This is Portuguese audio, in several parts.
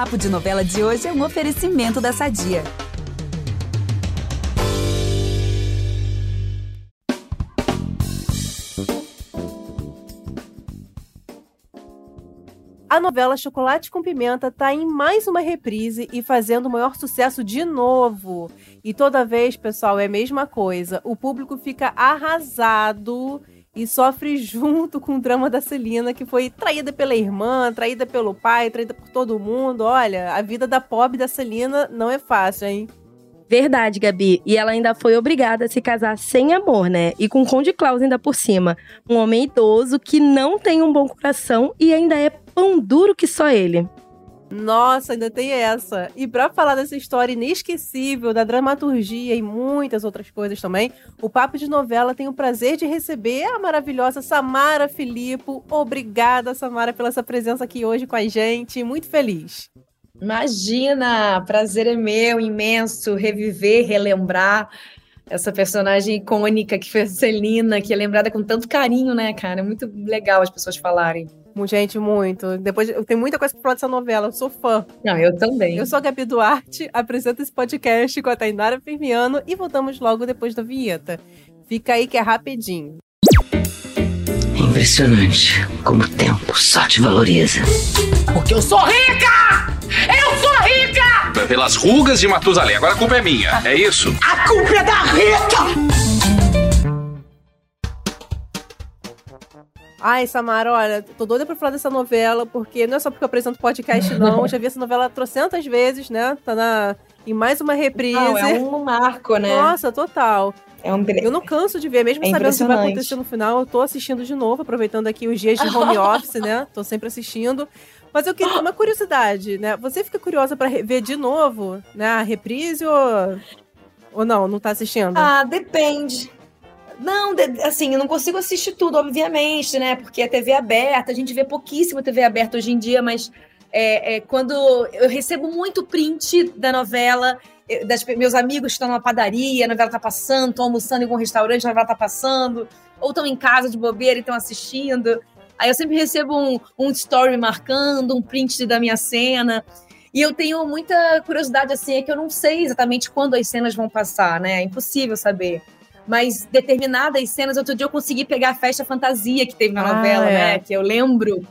Papo de Novela de hoje é um oferecimento da Sadia. A novela Chocolate com Pimenta está em mais uma reprise e fazendo o maior sucesso de novo. E toda vez, pessoal, é a mesma coisa. O público fica arrasado e sofre junto com o drama da Celina, que foi traída pela irmã, traída pelo pai, traída por todo mundo. Olha, a vida da pobre da Celina não é fácil, hein? Verdade, Gabi. E ela ainda foi obrigada a se casar sem amor, né? E com o Conde Klaus ainda por cima. Um homem idoso que não tem um bom coração e ainda é pão duro que só ele. Nossa, ainda tem essa. E para falar dessa história inesquecível, da dramaturgia e muitas outras coisas também, o Papo de Novela tem o prazer de receber a maravilhosa Samara Filippo. Obrigada, Samara, pela sua presença aqui hoje com a gente. Muito feliz. Imagina! Prazer é meu, imenso, reviver, relembrar essa personagem icônica que foi a Celina, que é lembrada com tanto carinho, né, cara? É muito legal as pessoas falarem. Gente, muito. Depois eu tenho muita coisa pra falar dessa novela, eu sou fã. Não, eu também. Eu sou a Gabi Duarte, apresento esse podcast com a Tainara Firmiano e voltamos logo depois da vinheta. Fica aí que é rapidinho. É impressionante como o tempo só te valoriza. Porque eu sou rica! Eu sou rica! Pelas rugas de Matusalém. Agora a culpa é minha, é isso? A culpa é da Rita! Ai, Samara, olha, tô doida pra falar dessa novela, porque não é só porque eu apresento podcast, não. já vi essa novela trocentas vezes, né? Tá na, em mais uma reprise. Não, é um marco, né? Nossa, total. É um... Eu não canso de ver, mesmo é sabendo o que vai acontecer no final, eu tô assistindo de novo, aproveitando aqui os dias de home office, né? Tô sempre assistindo. Mas eu queria uma curiosidade, né? Você fica curiosa para ver de novo, né? A reprise ou, ou não? Não tá assistindo? Ah, depende. Não, assim, eu não consigo assistir tudo, obviamente, né? Porque é TV aberta, a gente vê pouquíssimo TV aberta hoje em dia, mas é, é, quando eu recebo muito print da novela, das, meus amigos estão numa padaria, a novela tá passando, estão almoçando em algum restaurante, a novela tá passando, ou estão em casa de bobeira e estão assistindo. Aí eu sempre recebo um, um story marcando, um print da minha cena. E eu tenho muita curiosidade, assim, é que eu não sei exatamente quando as cenas vão passar, né? É impossível saber mas determinadas cenas, outro dia eu consegui pegar a festa fantasia que teve na ah, novela, é. né? Que eu lembro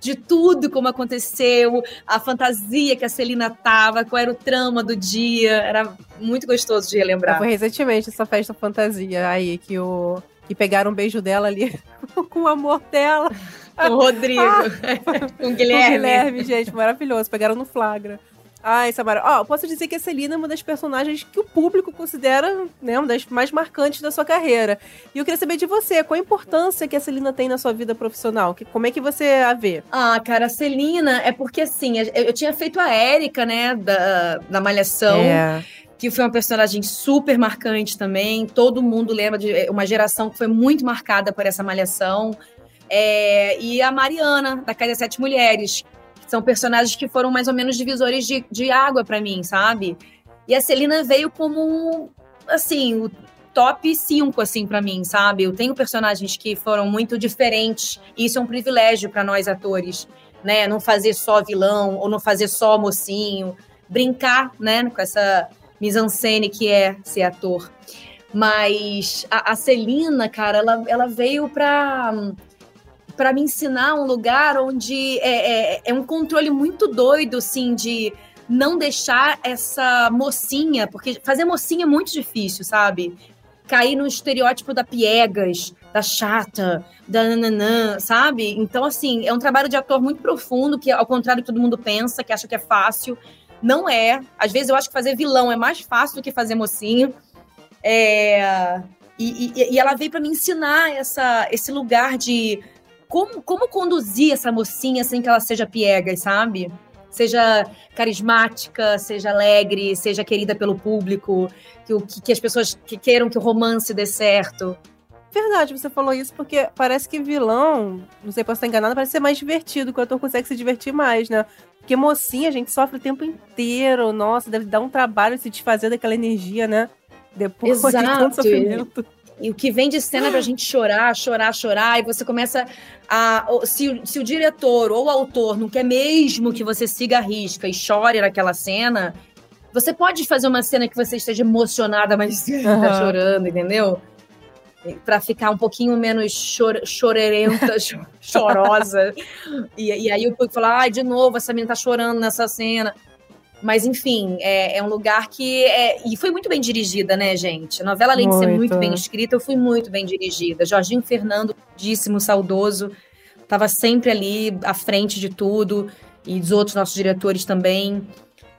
de tudo como aconteceu, a fantasia que a Celina tava, qual era o trama do dia. Era muito gostoso de relembrar. Foi recentemente essa festa fantasia aí que o que pegaram um beijo dela ali com o amor dela. Com o Rodrigo. Ah, com o Guilherme. Com o Guilherme, gente, maravilhoso. Pegaram no flagra. Ai, Samara. Ó, oh, posso dizer que a Celina é uma das personagens que o público considera, né, uma das mais marcantes da sua carreira. E eu queria saber de você, qual a importância que a Celina tem na sua vida profissional? Que, como é que você a vê? Ah, cara, a Celina é porque, assim, eu, eu tinha feito a Érica, né, da, da Malhação. É que foi uma personagem super marcante também. Todo mundo lembra de é, uma geração que foi muito marcada por essa malhação. É, e a Mariana, da Casa Sete Mulheres, são personagens que foram mais ou menos divisores de, de água para mim, sabe? E a Celina veio como, assim, o top 5, assim, para mim, sabe? Eu tenho personagens que foram muito diferentes, e isso é um privilégio para nós atores, né? Não fazer só vilão, ou não fazer só mocinho, brincar, né, com essa mise-en-scène que é ser ator. Mas a, a Celina, cara, ela, ela veio pra para me ensinar um lugar onde é, é, é, um controle muito doido, assim, de não deixar essa mocinha, porque fazer mocinha é muito difícil, sabe? Cair no estereótipo da piegas, da chata, da nananã, sabe? Então, assim, é um trabalho de ator muito profundo, que ao contrário que todo mundo pensa, que acha que é fácil, não é. Às vezes eu acho que fazer vilão é mais fácil do que fazer mocinho. É... E, e, e ela veio para me ensinar essa, esse lugar de como, como conduzir essa mocinha sem que ela seja piegas, sabe? Seja carismática, seja alegre, seja querida pelo público, que, que, que as pessoas que queiram que o romance dê certo. Verdade, você falou isso porque parece que vilão, não sei, posso estar enganada, parece ser mais divertido, que o ator consegue se divertir mais, né? Porque mocinha a gente sofre o tempo inteiro, nossa, deve dar um trabalho se desfazer daquela energia, né? Depois Exato. de tanto sofrimento. E o que vem de cena pra gente chorar, chorar, chorar, e você começa a. Se, se o diretor ou o autor não quer mesmo que você siga a risca e chore naquela cena, você pode fazer uma cena que você esteja emocionada, mas uhum. tá chorando, entendeu? para ficar um pouquinho menos chor chorerenta, chorosa. E, e, aí o público fala, ai, de novo, essa menina tá chorando nessa cena. Mas, enfim, é, é um lugar que. É, e foi muito bem dirigida, né, gente? A novela, além muito. de ser muito bem escrita, eu fui muito bem dirigida. Jorginho Fernando, díssimo, saudoso, estava sempre ali à frente de tudo, e dos outros nossos diretores também.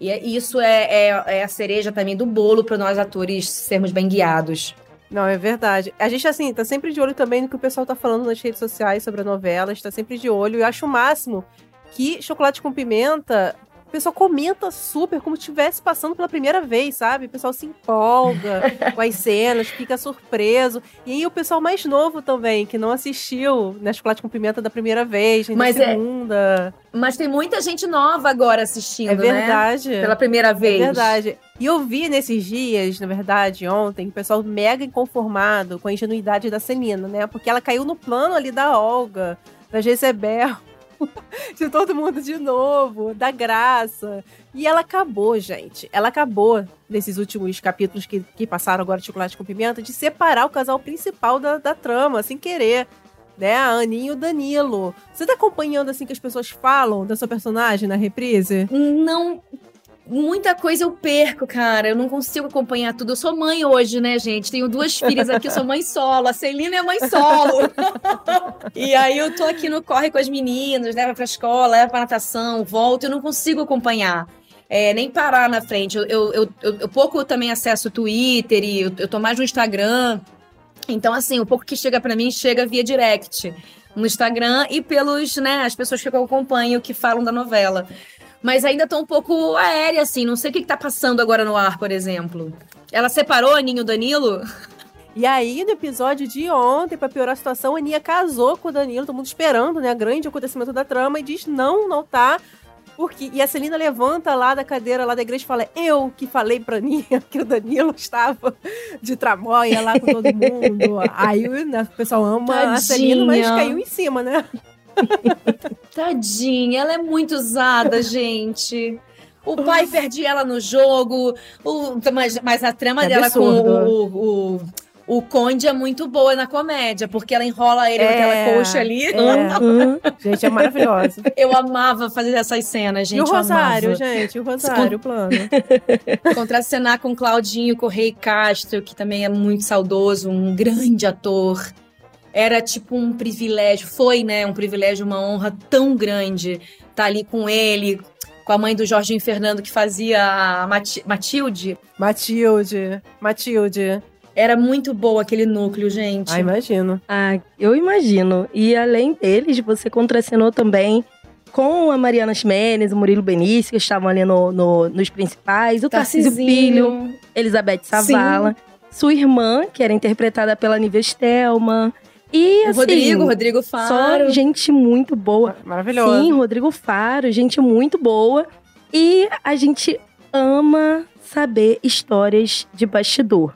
E é, isso é, é, é a cereja também do bolo para nós atores sermos bem guiados. Não, é verdade. A gente, assim, tá sempre de olho também no que o pessoal tá falando nas redes sociais sobre a novela, está sempre de olho. E eu acho o máximo que Chocolate com Pimenta o pessoal comenta super, como se estivesse passando pela primeira vez, sabe? O pessoal se empolga com as cenas, fica surpreso. E aí o pessoal mais novo também, que não assistiu né, Chocolate com Pimenta da primeira vez, nem Mas da é segunda. É... Mas tem muita gente nova agora assistindo, É né? verdade. Né? Pela primeira vez. É verdade. E eu vi nesses dias, na verdade, ontem, o pessoal mega inconformado com a ingenuidade da Celina, né? Porque ela caiu no plano ali da Olga, da Jezebel. de todo mundo de novo, da graça. E ela acabou, gente. Ela acabou, nesses últimos capítulos que, que passaram agora de Chocolate com Pimenta, de separar o casal principal da, da trama, sem querer. Né, a Aninha e o Danilo. Você tá acompanhando assim que as pessoas falam da sua personagem na reprise? Não muita coisa eu perco, cara. Eu não consigo acompanhar tudo. Eu sou mãe hoje, né, gente? Tenho duas filhas aqui, eu sou mãe solo. A Celina é mãe solo. e aí eu tô aqui no corre com as meninas, leva pra escola, leva pra natação, volto. Eu não consigo acompanhar. É, nem parar na frente. Eu, eu, eu, eu, pouco também acesso o Twitter e eu, eu tô mais no Instagram. Então, assim, o pouco que chega para mim chega via direct no Instagram e pelos, né, as pessoas que eu acompanho que falam da novela mas ainda tô um pouco aérea, assim. Não sei o que, que tá passando agora no ar, por exemplo. Ela separou a Aninho Danilo? E aí, no episódio de ontem, para piorar a situação, a Aninha casou com o Danilo, todo mundo esperando, né? Grande acontecimento da trama, e diz: não, não tá. Porque, e a Celina levanta lá da cadeira lá da igreja e fala: Eu que falei pra Aninha que o Danilo estava de tramóia lá com todo mundo. Aí né, o pessoal ama Tadinha. a Celina, mas caiu em cima, né? Tadinha, ela é muito usada, gente. O pai perde ela no jogo, o, mas, mas a trama é dela absurdo. com o, o, o Conde é muito boa na comédia, porque ela enrola ele é, naquela coxa ali. É. Uhum. gente, é maravilhosa. Eu amava fazer essas cenas, gente. E o Rosário, amava. gente, o Rosário, o plano. Contracenar com Claudinho Correia Castro, que também é muito saudoso, um grande ator era tipo um privilégio, foi, né, um privilégio, uma honra tão grande estar tá ali com ele, com a mãe do Jorginho Fernando que fazia a Matilde. Matilde, Matilde. Era muito boa aquele núcleo, gente. Ah, imagino. Ah, eu imagino. E além deles, você contracenou também com a Mariana Ximenes, o Murilo Benício, que estavam ali no, no nos principais, o Tarcísio Filho, Elizabeth Savala, Sim. sua irmã, que era interpretada pela Nívia Stelman, e, assim, Rodrigo, Rodrigo Faro. Só gente muito boa. Maravilhoso. Sim, Rodrigo Faro, gente muito boa. E a gente ama saber histórias de bastidor.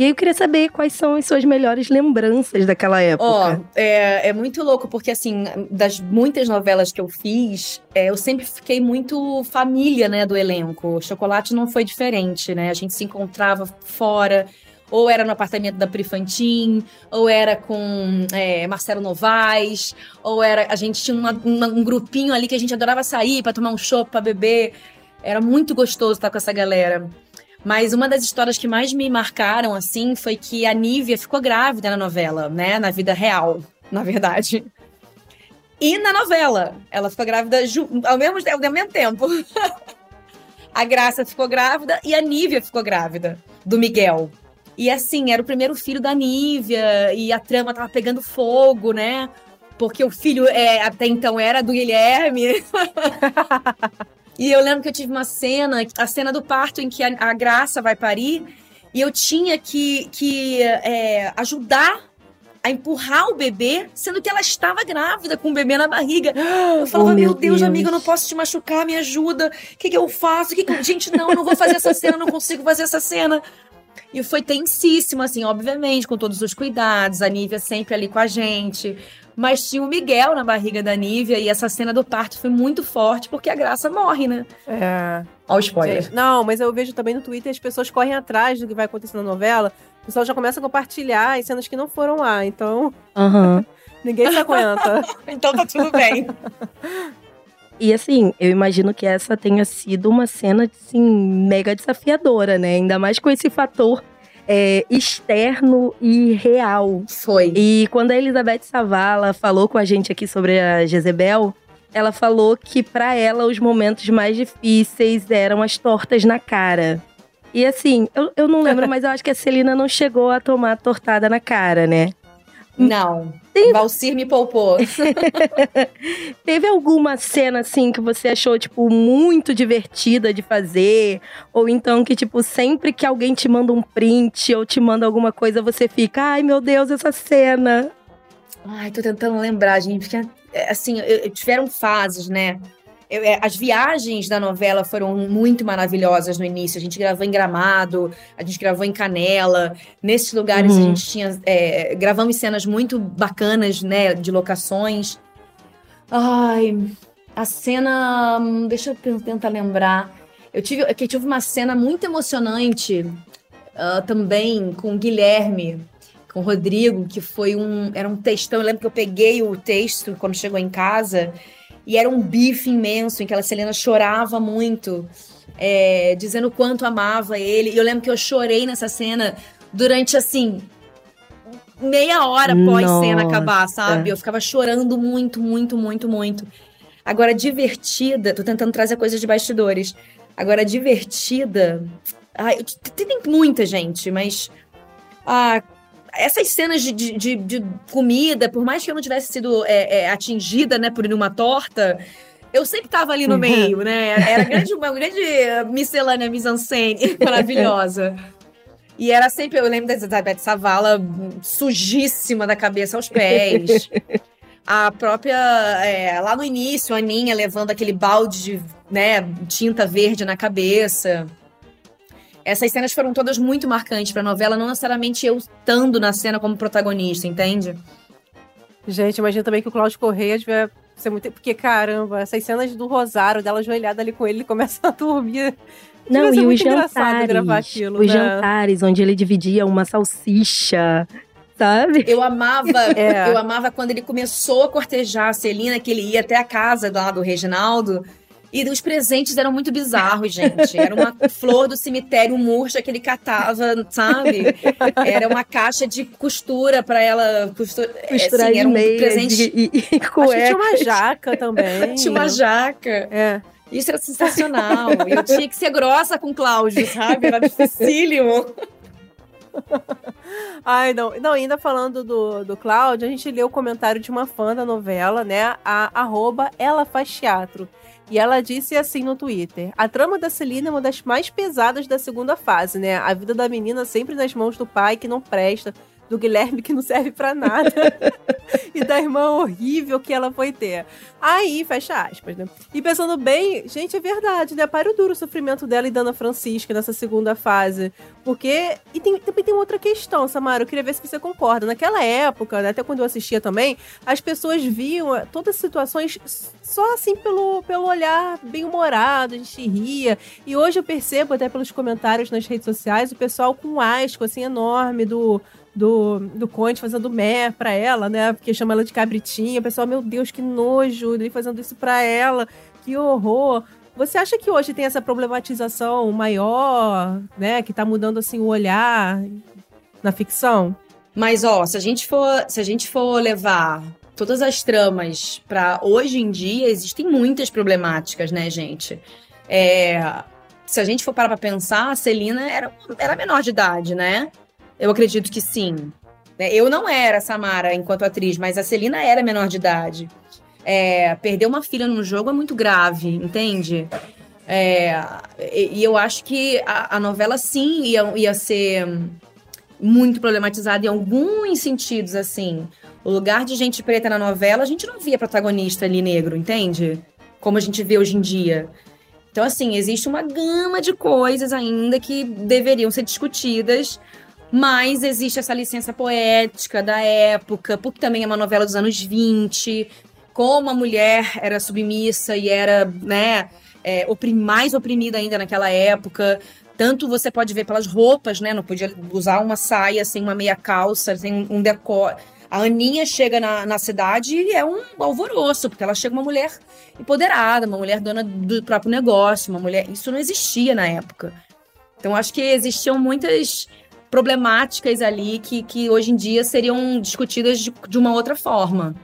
E aí eu queria saber quais são as suas melhores lembranças daquela época. Ó, oh, é, é muito louco, porque assim, das muitas novelas que eu fiz, é, eu sempre fiquei muito família, né, do elenco. Chocolate não foi diferente, né? A gente se encontrava fora ou era no apartamento da Prifantin, ou era com é, Marcelo Novaes, ou era. A gente tinha uma, uma, um grupinho ali que a gente adorava sair para tomar um chopp, para beber. Era muito gostoso estar com essa galera. Mas uma das histórias que mais me marcaram, assim, foi que a Nívia ficou grávida na novela, né? Na vida real, na verdade. E na novela, ela ficou grávida ao mesmo, ao mesmo tempo. a Graça ficou grávida e a Nívia ficou grávida, do Miguel. E assim, era o primeiro filho da Nívia, e a trama tava pegando fogo, né? Porque o filho é, até então era do Guilherme. e eu lembro que eu tive uma cena, a cena do parto em que a, a Graça vai parir, e eu tinha que, que é, ajudar a empurrar o bebê, sendo que ela estava grávida com o bebê na barriga. Eu falava, oh, meu, Deus, Deus, amiga, eu não posso te machucar, me ajuda. O que, que eu faço? Que que. Gente, não, eu não vou fazer essa cena, não consigo fazer essa cena. E foi tensíssimo, assim, obviamente, com todos os cuidados, a Nívia sempre ali com a gente. Mas tinha o Miguel na barriga da Nívia e essa cena do parto foi muito forte porque a Graça morre, né? É. Olha o spoiler. Gente, não, mas eu vejo também no Twitter as pessoas correm atrás do que vai acontecer na novela. O pessoal já começa a compartilhar as cenas que não foram lá, então Aham. ninguém se aguenta. então tá tudo bem. E assim, eu imagino que essa tenha sido uma cena, assim, mega desafiadora, né? Ainda mais com esse fator é, externo e real. Foi. E quando a Elizabeth Savala falou com a gente aqui sobre a Jezebel, ela falou que pra ela os momentos mais difíceis eram as tortas na cara. E assim, eu, eu não lembro, mas eu acho que a Celina não chegou a tomar tortada na cara, né? Não. Tem- Valcir me poupou. Teve alguma cena assim que você achou tipo muito divertida de fazer, ou então que tipo sempre que alguém te manda um print ou te manda alguma coisa, você fica, ai meu Deus, essa cena. Ai, tô tentando lembrar, gente, porque é, assim, eu- eu- tiveram fases, né? Eu- é, as viagens da novela foram muito maravilhosas no início. A gente gravou em Gramado, a gente gravou em Canela. Nesses lugares Uhum. a gente tinha. é, gravamos cenas muito bacanas, né? De locações. Ai, a cena. hum, Deixa eu tentar lembrar. Eu tive, eu tive uma cena muito emocionante ah, também com o Guilherme com o Rodrigo, que foi um. Era um textão. Eu lembro que eu peguei o texto quando chegou em casa, e era um bife imenso, em que a Selena chorava muito, é, dizendo o quanto amava ele. E eu lembro que eu chorei nessa cena durante assim. Meia hora após cena Nossa. acabar, sabe? Eu ficava chorando muito, muito, muito, muito. Agora, divertida, tô tentando trazer coisas de bastidores. Agora, divertida. Ai, tem muita gente, mas. Ah, essas cenas de, de, de- comida, por mais que eu não tivesse sido é, é, atingida, né, por uma torta, eu sempre tava ali no meio, né? Era grande, uma grande miscelânea mise-en-scène maravilhosa. E era sempre, eu lembro da Elizabeth Savala sujíssima da cabeça aos pés. A própria, é, lá no início, a Aninha levando aquele balde de né, tinta verde na cabeça. Essas cenas foram todas muito marcantes pra novela, não necessariamente eu estando na cena como protagonista, entende? Gente, imagina também que o Cláudio Correia devia ser muito. Porque, caramba, essas cenas do Rosário, dela ajoelhada ali com ele, ele começa a dormir. Não, e os jantares, gravar aquilo, os né? jantares onde ele dividia uma salsicha, sabe? Eu amava, É. eu amava quando ele começou a cortejar a Celina, que ele ia até a casa lá do Reginaldo. E os presentes eram muito bizarros, gente. Era uma flor do cemitério murcha que ele catava, sabe? Era uma caixa de costura pra ela costura, Costurar assim, de era um presente. e, e, e Acho que cueca. tinha uma jaca também. Tinha uma jaca. É. Isso era sensacional. E eu tinha que ser grossa com o Cláudio, sabe? Era dificílimo. Ai, não. Não, ainda falando do, do Cláudio, a gente leu o comentário de uma fã da novela, né? A arroba ela faz teatro. E ela disse assim no Twitter: A trama da Celina é uma das mais pesadas da segunda fase, né? A vida da menina sempre nas mãos do pai que não presta, do Guilherme que não serve pra nada, e da irmã horrível que ela foi ter. Aí, fecha aspas, né? E pensando bem, gente, é verdade, né? Para o duro sofrimento dela e da Ana Francisca nessa segunda fase. Porque. E tem, também tem outra questão, Samara, eu queria ver se você concorda. Naquela época, né, até quando eu assistia também, as pessoas viam eh, todas as situações só assim pelo, pelo olhar bem humorado, a gente ria. E hoje eu percebo, até pelos comentários nas redes sociais, o pessoal com um asco assim enorme do. Do, do Conte fazendo mé pra ela, né? Porque chama ela de cabritinha. O pessoal, meu Deus, que nojo, ele fazendo isso pra ela, que horror. Você acha que hoje tem essa problematização maior, né? Que tá mudando assim o olhar na ficção? Mas, ó, se a gente for, se a gente for levar todas as tramas pra hoje em dia, existem muitas problemáticas, né, gente? É, se a gente for parar pra pensar, a Celina era, era menor de idade, né? Eu acredito que sim. Né, Eu não era Samara enquanto atriz, mas a Celina era menor de idade. É, perder uma filha num jogo é muito grave, entende? É, e eu acho que a, a novela sim ia, ia ser muito problematizada em alguns sentidos, assim. O lugar de gente preta na novela, a gente não via protagonista ali negro, entende? Como a gente vê hoje em dia. Então, assim, existe uma gama de coisas ainda que deveriam ser discutidas, mas existe essa licença poética da época, porque também é uma novela dos anos 20, como a mulher era submissa e era, né, é, oprim mais oprimida ainda naquela época. Tanto você pode ver pelas roupas, né? Não podia usar uma saia sem uma meia calça, sem um decor. A Aninha chega na, na cidade e é um alvoroço, porque ela chega uma mulher empoderada, uma mulher dona do próprio negócio, uma mulher. Isso não existia na época. Então, acho que existiam muitas problemáticas ali que, que hoje em dia seriam discutidas de, de uma outra forma.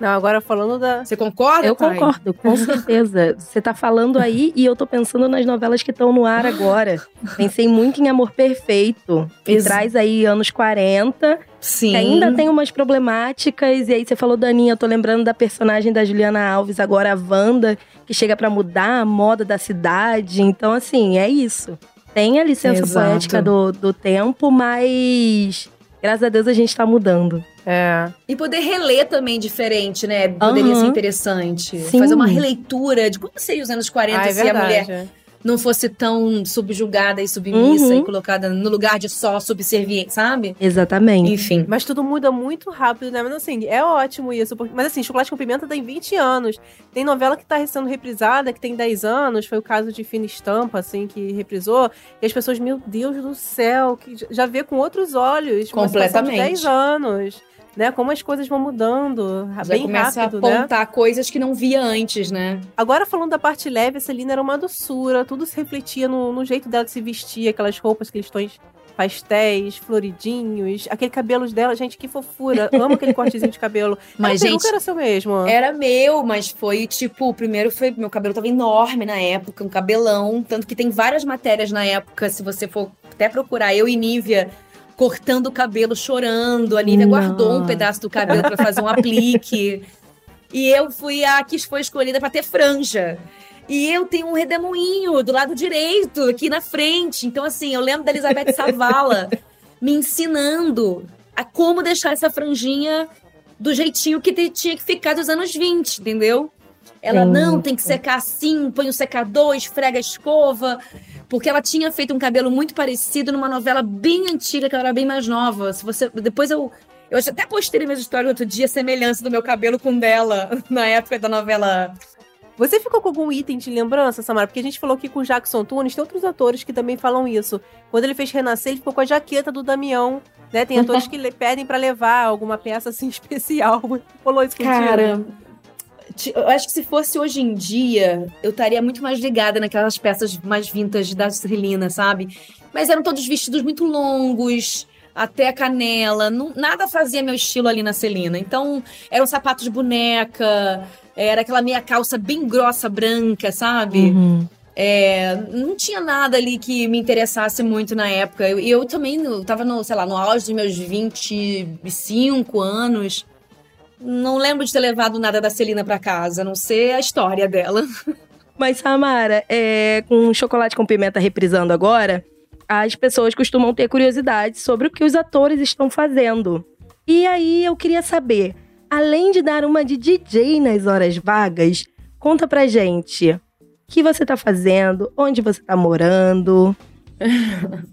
Não, agora falando da. Você concorda? Eu pai? concordo, com certeza. Você tá falando aí e eu tô pensando nas novelas que estão no ar agora. Pensei muito em Amor Perfeito, que Ex- traz aí anos 40, Sim. que ainda tem umas problemáticas. E aí você falou da Aninha, eu tô lembrando da personagem da Juliana Alves, agora a Wanda, que chega pra mudar a moda da cidade. Então, assim, é isso. Tem a licença Exato. poética do, do tempo, mas graças a Deus a gente tá mudando. É. E poder reler também diferente, né? Poderia Aham. ser interessante. Sim. Fazer uma releitura de como seria os anos 40 Ah, é se a verdade. mulher não fosse tão subjugada e submissa Uhum. e colocada no lugar de só subserviente, sabe? Exatamente. Enfim. Mas tudo muda muito rápido, né? Mas assim, é ótimo isso. porque- Mas assim, Chocolate com Pimenta tem 20 anos. Tem novela que tá sendo reprisada, que tem 10 anos. Foi o caso de Fina Estampa, assim, que reprisou. E as pessoas, meu Deus do céu, que já vê com outros olhos. uma situação de Completamente. 10 anos. Né? Como as coisas vão mudando. Já bem começa rápido, a né? apontar coisas que não via antes, né? Agora, falando da parte leve, a Celina era uma doçura. Tudo se refletia no, no jeito dela de se vestir. Aquelas roupas, aqueles tons pastéis, floridinhos. Aquele cabelo dela, gente, que fofura. Amo aquele cortezinho de cabelo. Mas, a peruca gente, era seu mesmo. Era meu, mas foi tipo, primeiro foi. Meu cabelo tava enorme na época, um cabelão. Tanto que tem várias matérias na época, se você for até procurar, eu e Nívia cortando o cabelo, chorando. A Nívia guardou um pedaço do cabelo pra fazer um aplique. E eu fui a que foi escolhida pra ter franja. E eu tenho um redemoinho do lado direito, aqui na frente. Então, assim, eu lembro da Elizabeth Savala me ensinando a como deixar essa franjinha do jeitinho que tinha que ficar dos anos 20, entendeu? Ela Sim. não tem que secar assim, põe o secador, esfrega a escova. Porque ela tinha feito um cabelo muito parecido numa novela bem antiga, que ela era bem mais nova. Se você. Depois eu. Eu até postei nas minhas histórias outro dia a semelhança do meu cabelo com dela, na época da novela. Você ficou com algum item de lembrança, Samara? Porque a gente falou aqui com o Jackson Tunes, tem outros atores que também falam isso. Quando ele fez Renascer, ele ficou com a jaqueta do Damião. Né? Tem atores que le- pedem pra levar alguma peça assim especial. Rolou isso contigo? Cara, eu acho que se fosse hoje em dia, eu estaria muito mais ligada naquelas peças mais vintage da Celina, sabe? Mas eram todos vestidos muito longos, até a canela. não- nada fazia meu estilo ali na Celina. Então, eram sapatos de boneca, era aquela meia calça bem grossa, branca, sabe? Uhum. É, não tinha nada ali que me interessasse muito na época. E eu, também eu tava no, sei lá, no auge dos meus 25 anos. Não lembro de ter levado nada da Celina pra casa, a não ser a história dela. Mas, Samara, é, com chocolate com pimenta reprisando agora, as pessoas costumam ter curiosidade sobre o que os atores estão fazendo. E aí eu queria saber, além de dar uma de DJ nas horas vagas, conta pra gente o que você tá fazendo, onde você tá morando.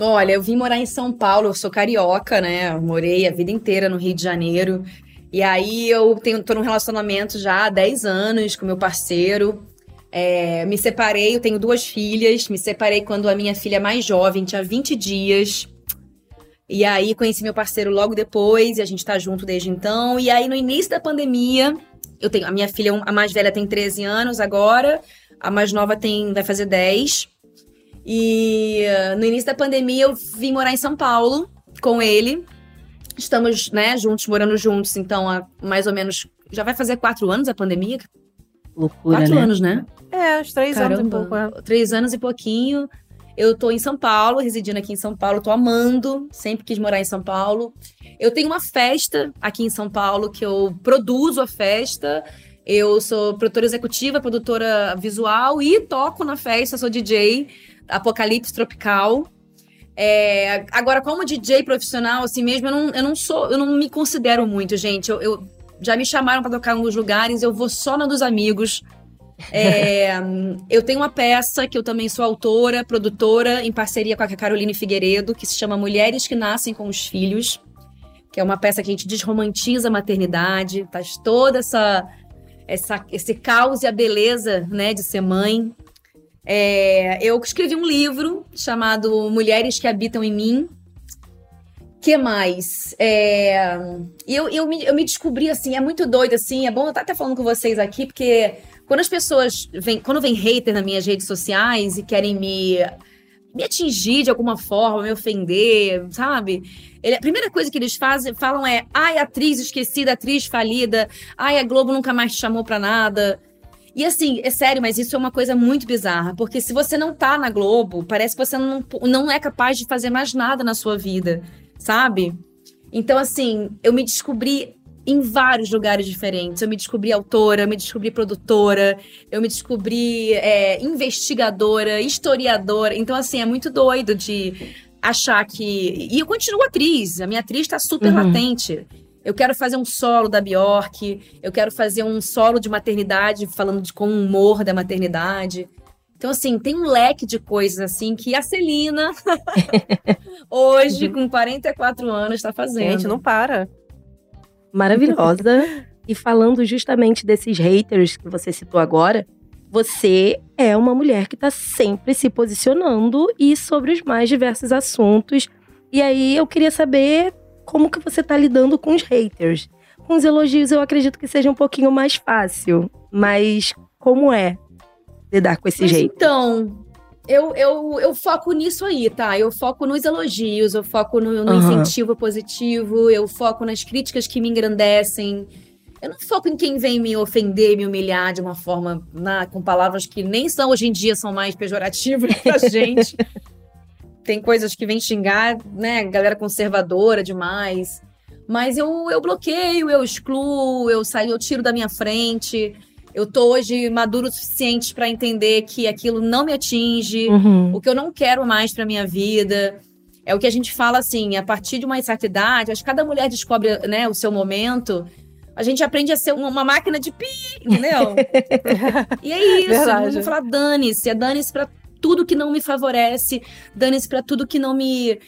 Olha, eu vim morar em São Paulo, eu sou carioca, né? Morei a vida inteira no Rio de Janeiro. E aí eu tenho, tô num relacionamento já há 10 anos com meu parceiro. É, me separei, eu tenho duas filhas. Me separei quando a minha filha mais jovem tinha 20 dias. E aí conheci meu parceiro logo depois, e a gente tá junto desde então. E aí no início da pandemia, eu tenho a minha filha, a mais velha tem 13 anos agora, a mais nova tem vai fazer 10. E eh, no início da pandemia eu vim morar em São Paulo com ele. Estamos, né, juntos, morando juntos, então há mais ou menos. Já vai fazer quatro anos a pandemia? Loucura, quatro né? anos, né? É, É, uns três Caramba, anos e pouco. É. Três anos e pouquinho. Eu tô em São Paulo, residindo aqui em São Paulo, tô amando, sempre quis morar em São Paulo. Eu tenho uma festa aqui em São Paulo que eu produzo a festa. Eu sou produtora executiva, produtora visual e toco na festa, sou DJ, Apocalipse Tropical. É, agora, como DJ profissional, assim mesmo, eu não, eu não sou, eu não me considero muito, gente. Eu, eu já me chamaram para tocar em alguns lugares, eu vou só na dos amigos. É, eu tenho uma peça que eu também sou autora, produtora, em parceria com a Caroline Figueiredo, que se chama Mulheres que Nascem com os Filhos, que é uma peça que a gente desromantiza a maternidade, faz toda essa, essa esse caos e a beleza né, de ser mãe. É, eu escrevi um livro chamado Mulheres que Habitam em Mim. que mais? É, eu, eu, me, eu me descobri assim, é muito doido assim, é bom eu estar até falando com vocês aqui, porque quando as pessoas vêm, quando vem hater nas minhas redes sociais e querem me me atingir de alguma forma, me ofender, sabe? Ele, a primeira coisa que eles fazem, falam é: ai, atriz esquecida, atriz falida, ai, a Globo nunca mais te chamou pra nada. E assim, é sério, mas isso é uma coisa muito bizarra, porque se você não tá na Globo, parece que você não, não é capaz de fazer mais nada na sua vida, sabe? Então, assim, eu me descobri em vários lugares diferentes. Eu me descobri autora, eu me descobri produtora, eu me descobri é, investigadora, historiadora. Então, assim, é muito doido de achar que. E eu continuo atriz, a minha atriz está super uhum. latente. Eu quero fazer um solo da Bjork, eu quero fazer um solo de maternidade, falando de com humor da maternidade. Então, assim, tem um leque de coisas assim que a Celina, hoje, com 44 anos, está fazendo. Gente, não para. Maravilhosa. e falando justamente desses haters que você citou agora, você é uma mulher que está sempre se posicionando e sobre os mais diversos assuntos. E aí eu queria saber como que você tá lidando com os haters. Com os elogios eu acredito que seja um pouquinho mais fácil, mas como é lidar com esse jeito? Então, eu, eu, eu foco nisso aí, tá? Eu foco nos elogios, eu foco no, no uhum. incentivo positivo, eu foco nas críticas que me engrandecem. Eu não foco em quem vem me ofender, me humilhar de uma forma, na, com palavras que nem são hoje em dia, são mais pejorativas pra gente tem coisas que vem xingar, né, galera conservadora demais. Mas eu, eu bloqueio, eu excluo, eu saio, eu tiro da minha frente. Eu tô hoje maduro o suficiente para entender que aquilo não me atinge, uhum. o que eu não quero mais para minha vida. É o que a gente fala assim, a partir de uma certa idade, acho que cada mulher descobre, né, o seu momento. A gente aprende a ser uma máquina de pi, entendeu? e é isso, Verdade. vamos falar dane-se, é dane-se pra tudo que não me favorece, dane-se para tudo que não me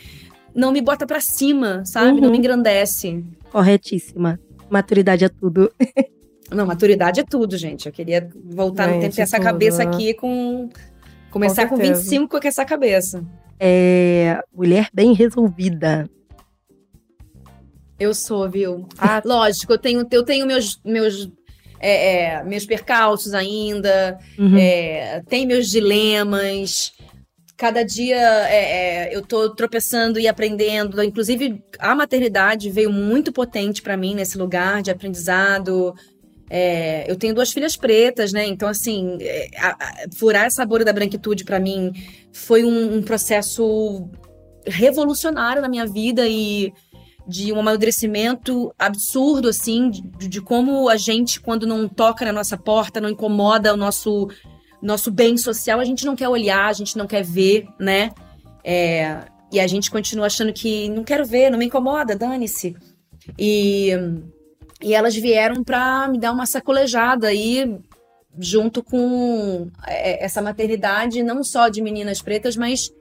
não me bota para cima, sabe? Uhum. Não me uhum. engrandece. Corretíssima. Maturidade é tudo. não, maturidade é tudo, gente. Eu queria voltar gente, no tempo ter essa tudo, cabeça aqui com começar com, com 25 com essa cabeça. É, mulher bem resolvida. Eu sou, viu? Ah, lógico, eu tenho, eu tenho meus, meus é, é, meus percalços ainda, uhum. é, tem meus dilemas. Cada dia é, é, eu tô tropeçando e aprendendo. Inclusive, a maternidade veio muito potente para mim nesse lugar de aprendizado. É, eu tenho duas filhas pretas, né? Então, assim, a, a, furar essa bolha da branquitude para mim foi um, um processo revolucionário na minha vida e de um amadurecimento absurdo, assim, de, de, como a gente, quando não toca na nossa porta, não incomoda o nosso, nosso bem social, a gente não quer olhar, a gente não quer ver, né? É, e a gente continua achando que não quero ver, não me incomoda, dane-se. E, e elas vieram para me dar uma sacolejada aí, junto com é, essa maternidade, não só de meninas pretas, mas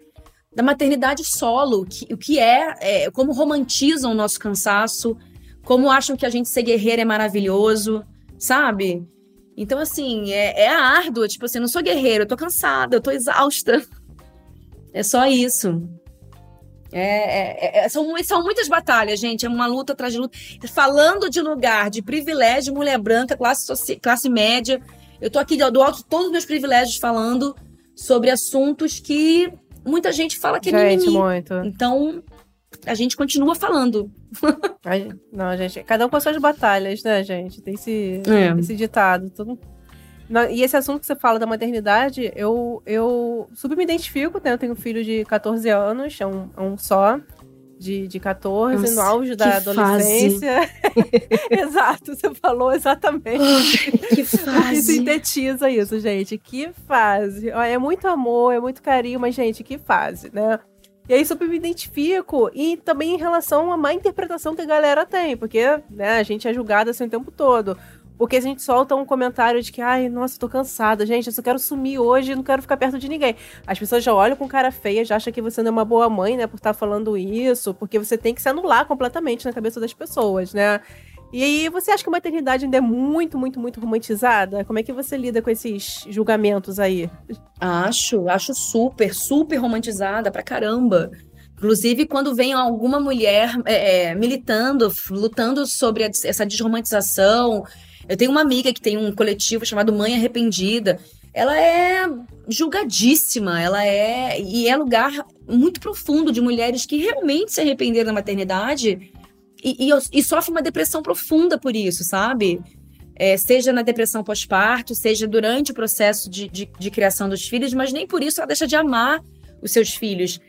da maternidade solo, que, o que é, é, como romantizam o nosso cansaço, como acham que a gente ser guerreira é maravilhoso, sabe? Então, assim, é, é árdua, tipo assim, eu não sou guerreira, eu tô cansada, eu tô exausta. É só isso. É, é, é, são, são muitas batalhas, gente. É uma luta atrás de luta. Falando de lugar de privilégio, mulher branca, classe, classe média. Eu tô aqui do alto todos os meus privilégios falando sobre assuntos que muita gente fala que é gente, mimimi. muito. Então, a gente continua falando. Não, gente, cada um com as suas batalhas, né, gente? Tem esse, é. esse ditado. Tudo... e esse assunto que você fala da maternidade, eu, eu super me identifico, né? Eu tenho um filho de 14 anos, é um, é um só de, de 14, Nossa, no auge da adolescência. Exato, você falou exatamente. que fase. sintetiza isso, gente. Que fase. É muito amor, é muito carinho, mas, gente, que fase, né? E aí super me identifico. E também em relação à má interpretação que a galera tem, porque né, a gente é julgada assim o tempo todo. Porque a gente solta um comentário de que, ai, nossa, tô cansada, gente, eu só quero sumir hoje, não quero ficar perto de ninguém. As pessoas já olham com cara feia, já acham que você não é uma boa mãe, né, por estar tá falando isso, porque você tem que se anular completamente na cabeça das pessoas, né? E aí, você acha que a maternidade ainda é muito, muito, muito romantizada? Como é que você lida com esses julgamentos aí? Acho, acho super, super romantizada pra caramba. Inclusive, quando vem alguma mulher é, é militando, lutando sobre essa desromantização, eu tenho uma amiga que tem um coletivo chamado Mãe Arrependida. Ela é julgadíssima, ela é. E é lugar muito profundo de mulheres que realmente se arrependeram da maternidade e, e, e sofrem uma depressão profunda por isso, sabe? É, seja na depressão pós-parto, seja durante o processo de, de, de, criação dos filhos, mas nem por isso ela deixa de amar os seus filhos.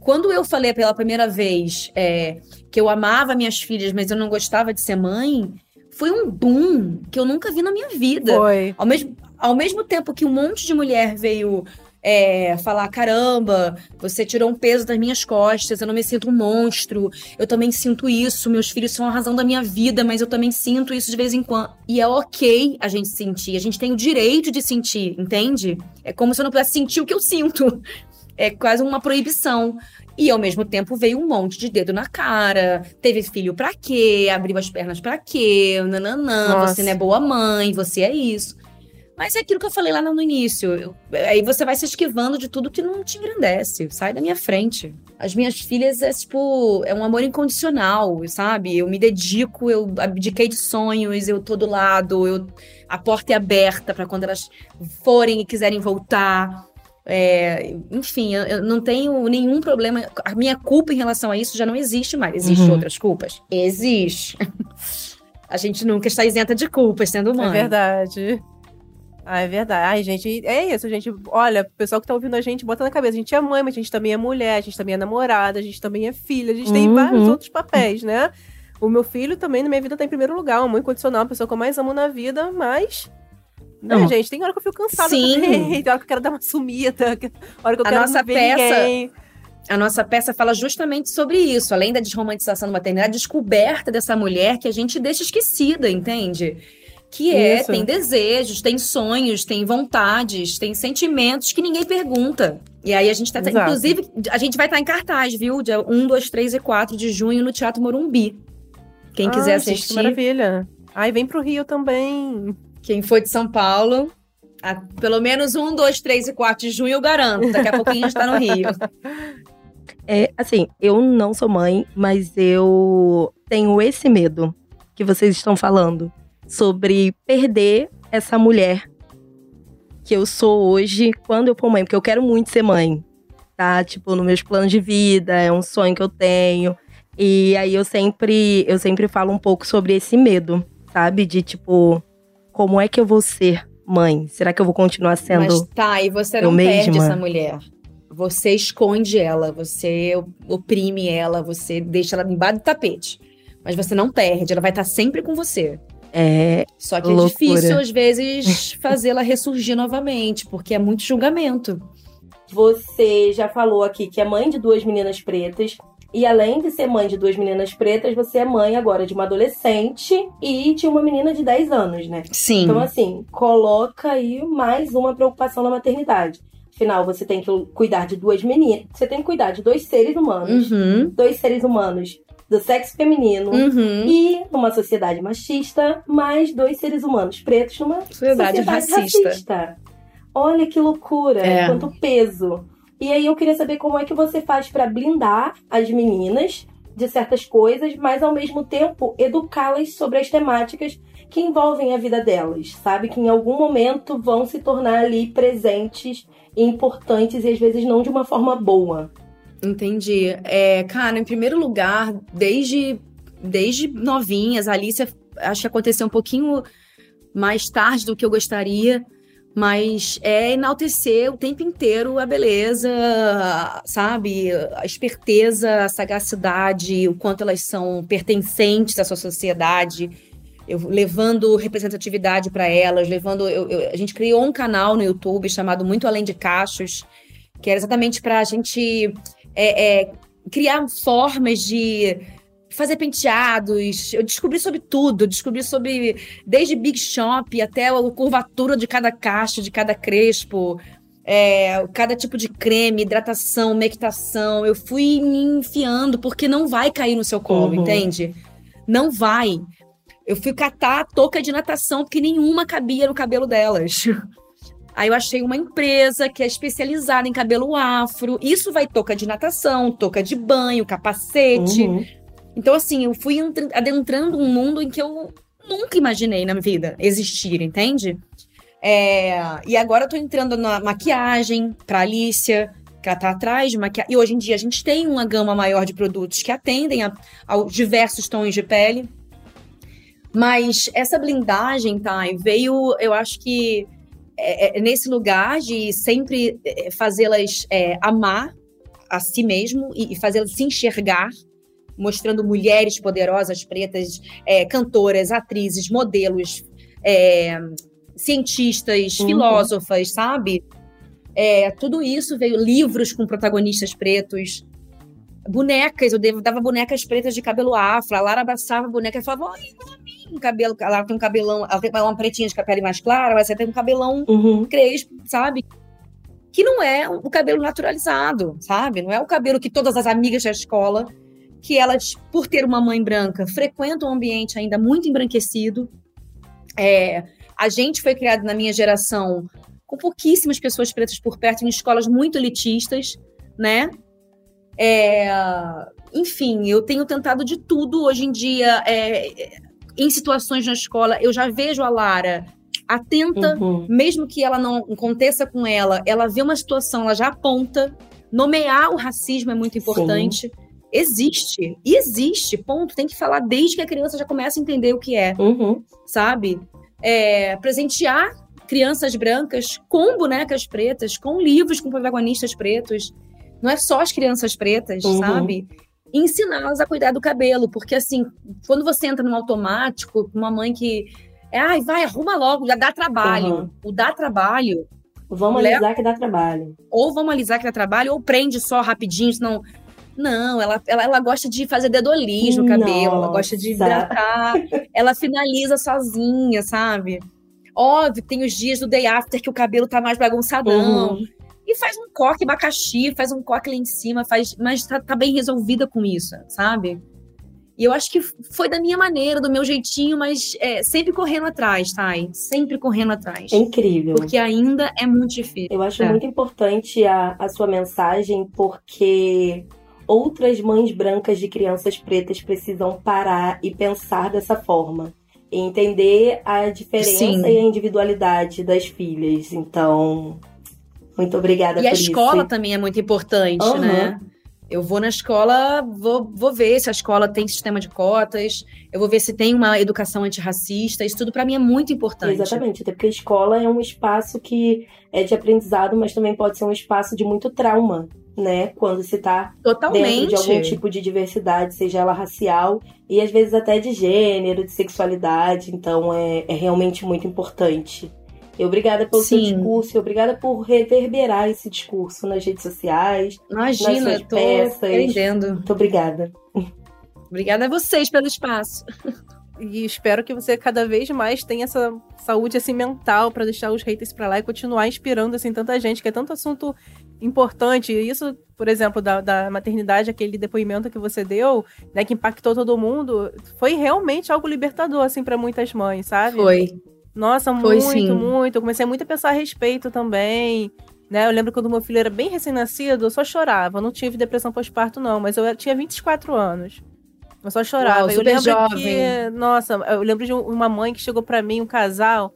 Quando eu falei pela primeira vez é, que eu amava minhas filhas, mas eu não gostava de ser mãe, foi um boom que eu nunca vi na minha vida. Foi. Ao mesmo, ao mesmo tempo que um monte de mulher veio é, falar: caramba, você tirou um peso das minhas costas, eu não me sinto um monstro, eu também sinto isso, meus filhos são a razão da minha vida, mas eu também sinto isso de vez em quando. E é ok a gente sentir, a gente tem o direito de sentir, entende? É como se eu não pudesse sentir o que eu sinto. É quase uma proibição. E ao mesmo tempo veio um monte de dedo na cara. Teve filho pra quê? Abriu as pernas pra quê? Nananã, Nossa. você não é boa mãe, você é isso. Mas é aquilo que eu falei lá no início. Eu, aí você vai se esquivando de tudo que não te engrandece. Sai da minha frente. As minhas filhas é tipo, é um amor incondicional, sabe? Eu me dedico, eu abdiquei de sonhos, eu tô do lado, eu, a porta é aberta para quando elas forem e quiserem voltar. É, enfim, eu, eu, não tenho nenhum problema. A minha culpa em relação a isso já não existe mais. Existem uhum. outras culpas? Existe. a gente nunca está isenta de culpas sendo mãe. É verdade. Ah, é verdade. Ai, gente, é isso, gente. Olha, o pessoal que tá ouvindo a gente, bota na cabeça. A gente é mãe, mas a gente também é mulher, a gente também é namorada, a gente também é filha, a gente uhum. tem vários outros papéis, né? O meu filho também na minha vida tá em primeiro lugar, uma mãe condicional, a pessoa que eu mais amo na vida, mas não, né, gente, tem hora que eu fico cansada Sim. também. Tem hora que eu quero dar uma sumida, hora que eu a quero nossa peça, ninguém. A nossa peça fala justamente sobre isso, além da desromantização da maternidade, a descoberta dessa mulher que a gente deixa esquecida, entende? Que é, isso. tem desejos, tem sonhos, tem vontades, tem sentimentos que ninguém pergunta. E aí a gente tá. Exato. Inclusive, a gente vai estar tá em cartaz, viu? Dia 1, 2, 3 e 4 de junho no Teatro Morumbi. Quem quiser assistir. Gente, que maravilha. Ai, vem pro Rio também. Quem for de São Paulo, a, pelo menos um, dois, três e quatro de junho eu garanto. Daqui a pouquinho a gente tá no Rio. É, assim, eu não sou mãe, mas eu tenho esse medo que vocês estão falando sobre perder essa mulher que eu sou hoje quando eu for mãe, porque eu quero muito ser mãe, tá? Tipo, nos meus planos de vida, é um sonho que eu tenho. E aí eu sempre, eu sempre falo um pouco sobre esse medo, sabe? De tipo, como é que eu vou ser mãe? Será que eu vou continuar sendo. Mas tá, e você não mesma? perde essa mulher. Você esconde ela, você oprime ela, você deixa ela embaixo do tapete. Mas você não perde, ela vai estar sempre com você. É. Só que é loucura. é difícil, às vezes, fazê-la ressurgir novamente, porque é muito julgamento. Você já falou aqui que é mãe de duas meninas pretas. E além de ser mãe de duas meninas pretas, você é mãe agora de uma adolescente e de uma menina de 10 anos, né? Sim. Então, assim, coloca aí mais uma preocupação na maternidade. Afinal, você tem que cuidar de duas meninas. Você tem que cuidar de dois seres humanos. Uhum. Dois seres humanos do sexo feminino uhum. e numa sociedade machista, mais dois seres humanos pretos numa sociedade, sociedade racista. racista. Olha que loucura, é. quanto peso. E aí eu queria saber como é que você faz para blindar as meninas de certas coisas, mas ao mesmo tempo educá-las sobre as temáticas que envolvem a vida delas, sabe? Que em algum momento vão se tornar ali presentes e importantes e às vezes não de uma forma boa. Entendi. É, cara, em primeiro lugar, desde, desde novinhas, a Alicia acho que aconteceu um pouquinho mais tarde do que eu gostaria, mas é enaltecer o tempo inteiro a beleza, sabe? A esperteza, a sagacidade, o quanto elas são pertencentes à sua sociedade, eu, levando representatividade para elas, levando. Eu, eu, a gente criou um canal no YouTube chamado Muito Além de Cachos, que era exatamente para a gente é, é, criar formas de fazer penteados. Eu descobri sobre tudo. Eu descobri sobre desde Big Shop até a curvatura de cada caixa, de cada crespo. É, cada tipo de creme, hidratação, mectação. Eu fui me enfiando porque não vai cair no seu colo, uhum. entende? Não vai. Eu fui catar a touca de natação porque nenhuma cabia no cabelo delas. Aí eu achei uma empresa que é especializada em cabelo afro. Isso vai touca de natação, touca de banho, capacete. Uhum. Então, assim, eu fui adentrando um mundo em que eu nunca imaginei na vida existir, entende? É, e agora eu tô entrando na maquiagem pra Alicia, que ela tá atrás de maquiagem. E hoje em dia a gente tem uma gama maior de produtos que atendem a, a diversos tons de pele. Mas essa blindagem, tá, veio, eu acho que é, é, nesse lugar de sempre é, fazê-las é, amar a si mesmo e, e fazê-las se enxergar mostrando mulheres poderosas, pretas, é, cantoras, atrizes, modelos, é, cientistas, uhum. filósofas, sabe? É, tudo isso veio, livros com protagonistas pretos, bonecas, eu dava bonecas pretas de cabelo afro, a Lara abraçava a boneca e falava, olha, um cabelo, ela tem um cabelão, ela tem uma pretinha de pele mais clara, mas você tem um cabelão uhum. crespo, sabe? Que não é o cabelo naturalizado, sabe? Não é o cabelo que todas as amigas da escola que elas, por ter uma mãe branca, frequentam um ambiente ainda muito embranquecido. É, a gente foi criado na minha geração com pouquíssimas pessoas pretas por perto, em escolas muito elitistas, né? É, enfim, eu tenho tentado de tudo hoje em dia, é, em situações na escola. Eu já vejo a Lara atenta, uhum. mesmo que ela não aconteça com ela, ela vê uma situação, ela já aponta. Nomear o racismo é muito importante. Sim existe. E existe, ponto. Tem que falar desde que a criança já começa a entender o que é, uhum. sabe? É, presentear crianças brancas com bonecas pretas, com livros com protagonistas pretos. Não é só as crianças pretas, uhum. sabe? Ensiná-las a cuidar do cabelo, porque assim, quando você entra no automático, uma mãe que é, ai, vai, arruma logo, já dá trabalho. Uhum. O dá trabalho. Vamos alisar que dá trabalho. Ou vamos alisar que dá trabalho, ou prende só rapidinho, senão não, ela, ela, ela gosta de fazer dedolis no cabelo, ela gosta de hidratar, ela finaliza sozinha, sabe? Óbvio, tem os dias do day after que o cabelo tá mais bagunçadão. Uhum. E faz um coque abacaxi, faz um coque lá em cima, faz, mas tá, tá bem resolvida com isso, sabe? E eu acho que foi da minha maneira, do meu jeitinho, mas é, sempre correndo atrás, Thay. Sempre correndo atrás. É incrível. Porque ainda é muito difícil. Eu acho é. muito importante a, a sua mensagem, porque outras mães brancas de crianças pretas precisam parar e pensar dessa forma. E entender a diferença Sim. e a individualidade das filhas. Então, muito obrigada e por isso. E a escola também é muito importante, uhum. né? Eu vou na escola, vou, vou ver se a escola tem sistema de cotas, eu vou ver se tem uma educação antirracista, isso tudo para mim é muito importante. Exatamente, até porque a escola é um espaço que é de aprendizado, mas também pode ser um espaço de muito trauma né? Quando se tá dentro de algum tipo de diversidade, seja ela racial e às vezes até de gênero, de sexualidade. Então é, é realmente muito importante. E obrigada pelo Sim. seu discurso, e obrigada por reverberar esse discurso nas redes sociais, Imagina, nas suas tô peças. Aprendendo. Muito obrigada. Obrigada a vocês pelo espaço. E espero que você cada vez mais tenha essa saúde assim mental para deixar os haters para lá e continuar inspirando assim tanta gente, que é tanto assunto importante. Isso, por exemplo, da, da maternidade, aquele depoimento que você deu, né, que impactou todo mundo, foi realmente algo libertador, assim, para muitas mães, sabe? Foi. Nossa, foi, muito, sim. muito. Eu comecei muito a pensar a respeito também. Né? Eu lembro quando meu filho era bem recém-nascido, eu só chorava. Eu não tive depressão pós-parto, não, mas eu tinha 24 anos. Eu só chorava. Uau, eu lembro jovem. que, nossa, eu lembro de uma mãe que chegou para mim, um casal,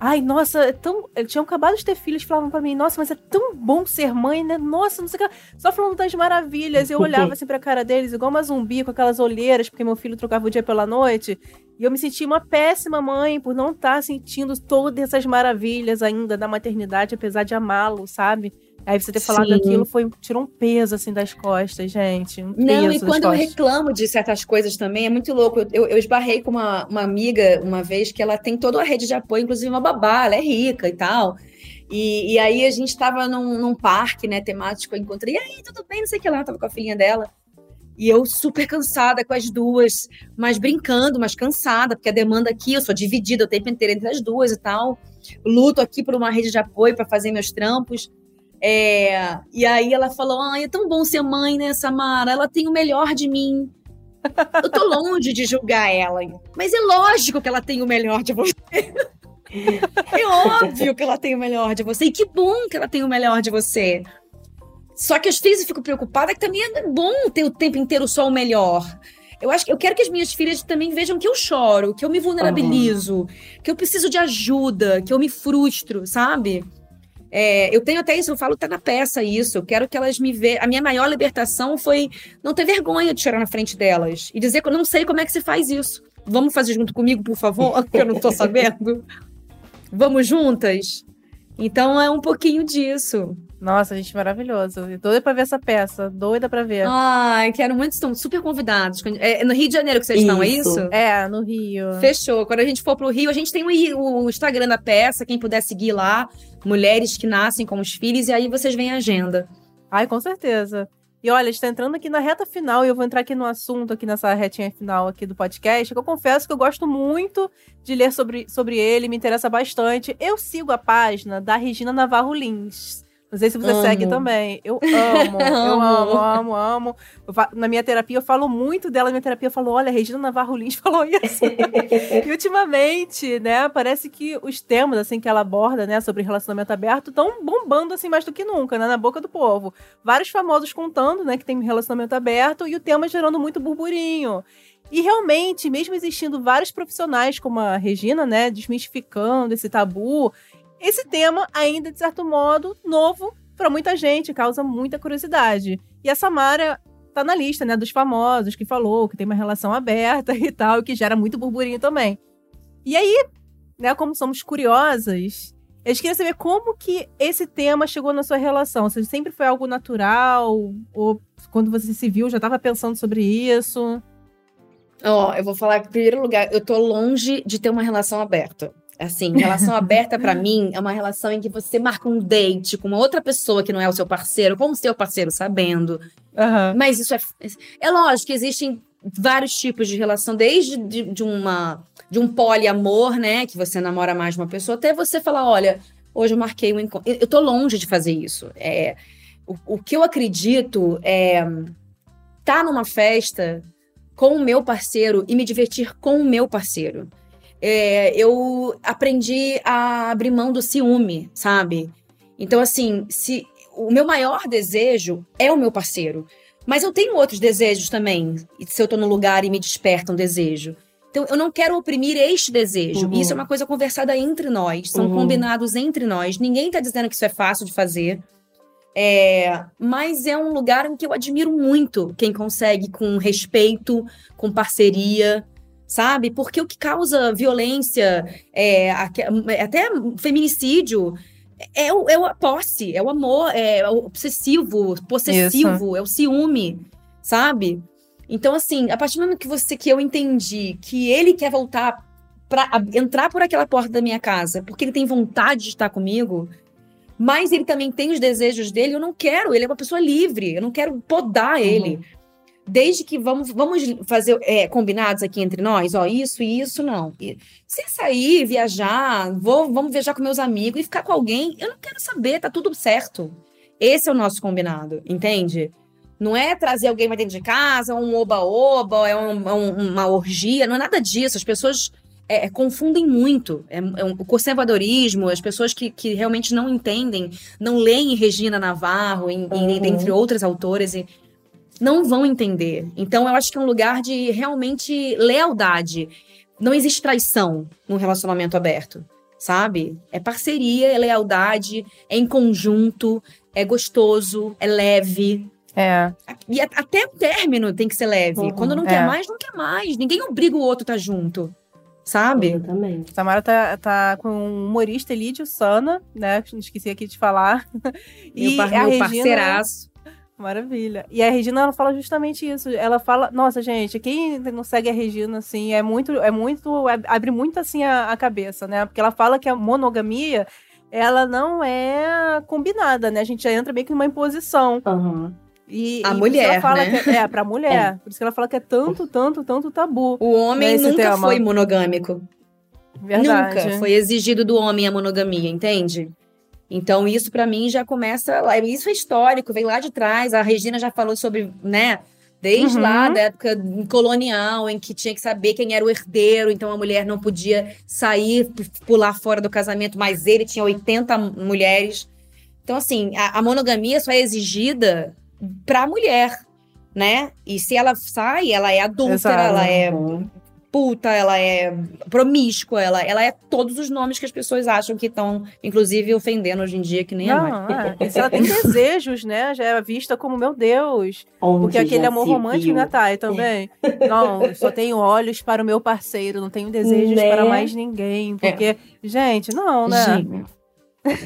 Ai, nossa, é tão. Eles tinham acabado de ter filhos, falavam pra mim, nossa, mas é tão bom ser mãe, né? Nossa, não sei o que. Só falando das maravilhas. Eu olhava assim pra cara deles, igual uma zumbi, com aquelas olheiras, porque meu filho trocava o dia pela noite. E eu me sentia uma péssima mãe por não estar tá sentindo todas essas maravilhas ainda da maternidade, apesar de amá-lo, sabe? Aí você ter falado Sim. aquilo foi tirou um peso assim das costas, gente. Um não, e quando eu reclamo de certas coisas também, é muito louco. Eu, eu esbarrei com uma, uma amiga uma vez que ela tem toda a rede de apoio, inclusive uma babá, ela é rica e tal. E, e aí a gente estava num, num, parque, né, temático, eu encontrei, e aí, tudo bem, não sei o que lá, tava com a filhinha dela. E eu super cansada com as duas, mas brincando, mas cansada, porque a demanda aqui, eu sou dividida o tempo inteiro entre as duas e tal. Luto aqui por uma rede de apoio para fazer meus trampos. É, e aí ela falou: Ai, é tão bom ser mãe, né, Samara? Ela tem o melhor de mim. Eu tô longe de julgar ela, mas é lógico que ela tem o melhor de você. é óbvio que ela tem o melhor de você. E que bom que ela tem o melhor de você. Só que às vezes eu fico preocupada que também é bom ter o tempo inteiro só o melhor. Eu acho que eu quero que as minhas filhas também vejam que eu choro, que eu me vulnerabilizo, uhum. que eu preciso de ajuda, que eu me frustro, sabe? É, eu tenho até isso, eu falo, tá na peça isso. Eu quero que elas me vejam. A minha maior libertação foi não ter vergonha de chorar na frente delas e dizer que eu não sei como é que se faz isso. Vamos fazer junto comigo, por favor, porque eu não tô sabendo. Vamos juntas? Então é um pouquinho disso. Nossa, gente, maravilhoso. Doida pra ver essa peça. Doida pra ver. Ai, quero muito. Estão super convidados. É no Rio de Janeiro que vocês isso. estão, é isso? É, no Rio. Fechou. Quando a gente for pro Rio, a gente tem o, o Instagram da peça. Quem puder seguir lá. Mulheres que nascem com os filhos. E aí vocês veem a agenda. Ai, com certeza. E olha, está entrando aqui na reta final e eu vou entrar aqui no assunto, aqui nessa retinha final aqui do podcast, que eu confesso que eu gosto muito de ler sobre, sobre ele, me interessa bastante. Eu sigo a página da Regina Navarro Lins. Não sei se você amo. segue também. Eu amo, eu amo, amo, amo. Na minha terapia, eu falo muito dela. Na minha terapia, eu falo: olha, Regina Navarro Lins falou isso. e ultimamente, né, parece que os temas, assim, que ela aborda, né, sobre relacionamento aberto, estão bombando, assim, mais do que nunca, né, na boca do povo. Vários famosos contando, né, que tem relacionamento aberto e o tema gerando muito burburinho. E realmente, mesmo existindo vários profissionais como a Regina, né, desmistificando esse tabu, esse tema ainda, de certo modo, novo para muita gente, causa muita curiosidade. E a Samara tá na lista, né, dos famosos que falou que tem uma relação aberta e tal, que gera muito burburinho também. E aí, né, como somos curiosas, eu queria saber como que esse tema chegou na sua relação. Se sempre foi algo natural ou quando você se viu já estava pensando sobre isso? Ó, oh, eu vou falar que, em primeiro lugar, eu tô longe de ter uma relação aberta. Assim, relação aberta para mim é uma relação em que você marca um date com uma outra pessoa que não é o seu parceiro, com o seu parceiro sabendo. Uhum. Mas isso é. É lógico que existem vários tipos de relação, desde de, de, uma de um poliamor, né, que você namora mais de uma pessoa, até você falar, olha, hoje eu marquei um encontro. Eu tô longe de fazer isso. É, o, o que eu acredito é estar tá numa festa com o meu parceiro e me divertir com o meu parceiro é, eu aprendi a abrir mão do ciúme, sabe? Então, assim, se o meu maior desejo é o meu parceiro. Mas eu tenho outros desejos também, se eu tô no lugar e me desperta um desejo. Então, eu não quero oprimir este desejo. Uhum. Isso é uma coisa conversada entre nós, são uhum. combinados entre nós. Ninguém tá dizendo que isso é fácil de fazer. É, mas é um lugar em que eu admiro muito quem consegue com respeito, com parceria, sabe? Porque o que causa violência, é, até feminicídio, é, o, é a posse, é o amor, é o obsessivo, possessivo, Isso. é o ciúme, sabe? Então, assim, a partir do momento que você que eu entendi que ele quer voltar para entrar por aquela porta da minha casa, porque ele tem vontade de estar comigo, mas ele também tem os desejos dele, eu não quero, ele é uma pessoa livre, eu não quero podar uhum. ele desde que vamos, vamos fazer é, combinados aqui entre nós, ó, isso e isso, não. E, se sair, viajar, vou, vamos viajar com meus amigos e ficar com alguém, eu não quero saber, tá tudo certo. Esse é o nosso combinado, entende? Não é trazer alguém pra dentro de casa, um oba-oba, é um, é um, uma orgia, não é nada disso. As pessoas é, é confundem muito. É, é um, o conservadorismo, as pessoas que, que realmente não entendem, não leem Regina Navarro, em, uhum. em, entre outras autoras, e não vão entender. Então, eu acho que é um lugar de realmente lealdade. Não existe traição num relacionamento aberto. sabe? É parceria, é lealdade, é em conjunto, é gostoso, é leve. É. E até o término tem que ser leve. Uhum. Quando não quer É. mais, não quer mais. Ninguém obriga o outro a estar junto, sabe? Exatamente. Samara tá, tá com o humorista Elídio Sana, né? Esqueci aqui de falar. Meu, par- a meu Regina- parceiraço. Maravilha. E a Regina, ela fala justamente isso. Ela fala, nossa, gente, quem não segue a Regina, assim, é muito, é muito, é- abre muito, assim, a, a cabeça, né? Porque ela fala que a monogamia, ela não é combinada, né? A gente já entra meio que numa imposição. Aham. E, A e mulher, ela fala né? que é, é pra mulher. Por isso que ela fala que é tanto, tanto, tanto tabu. O homem Nesse nunca tema. foi monogâmico. Verdade. Nunca foi exigido do homem a monogamia, entende? Então isso pra mim já começa lá, isso é histórico, vem lá de trás. A Regina já falou sobre, né, desde Uhum. lá da época colonial em que tinha que saber quem era o herdeiro, então a mulher não podia sair pular fora do casamento, mas ele tinha 80 mulheres. Então assim, a, a monogamia só é exigida pra mulher, né? E se ela sai, ela é Exato. ela é Uhum. Puta, ela é promíscua, ela, ela é todos os nomes que as pessoas acham que estão, inclusive, ofendendo hoje em dia, que nem é mais. Não, é. Se ela tem desejos, né? Já é vista como, meu Deus. Onde Porque aquele amor romântico, viu. né, Thay, também. Não, eu só tenho olhos para o meu parceiro, não tenho desejos Né? para mais ninguém. Porque, gente, não, né? Gente,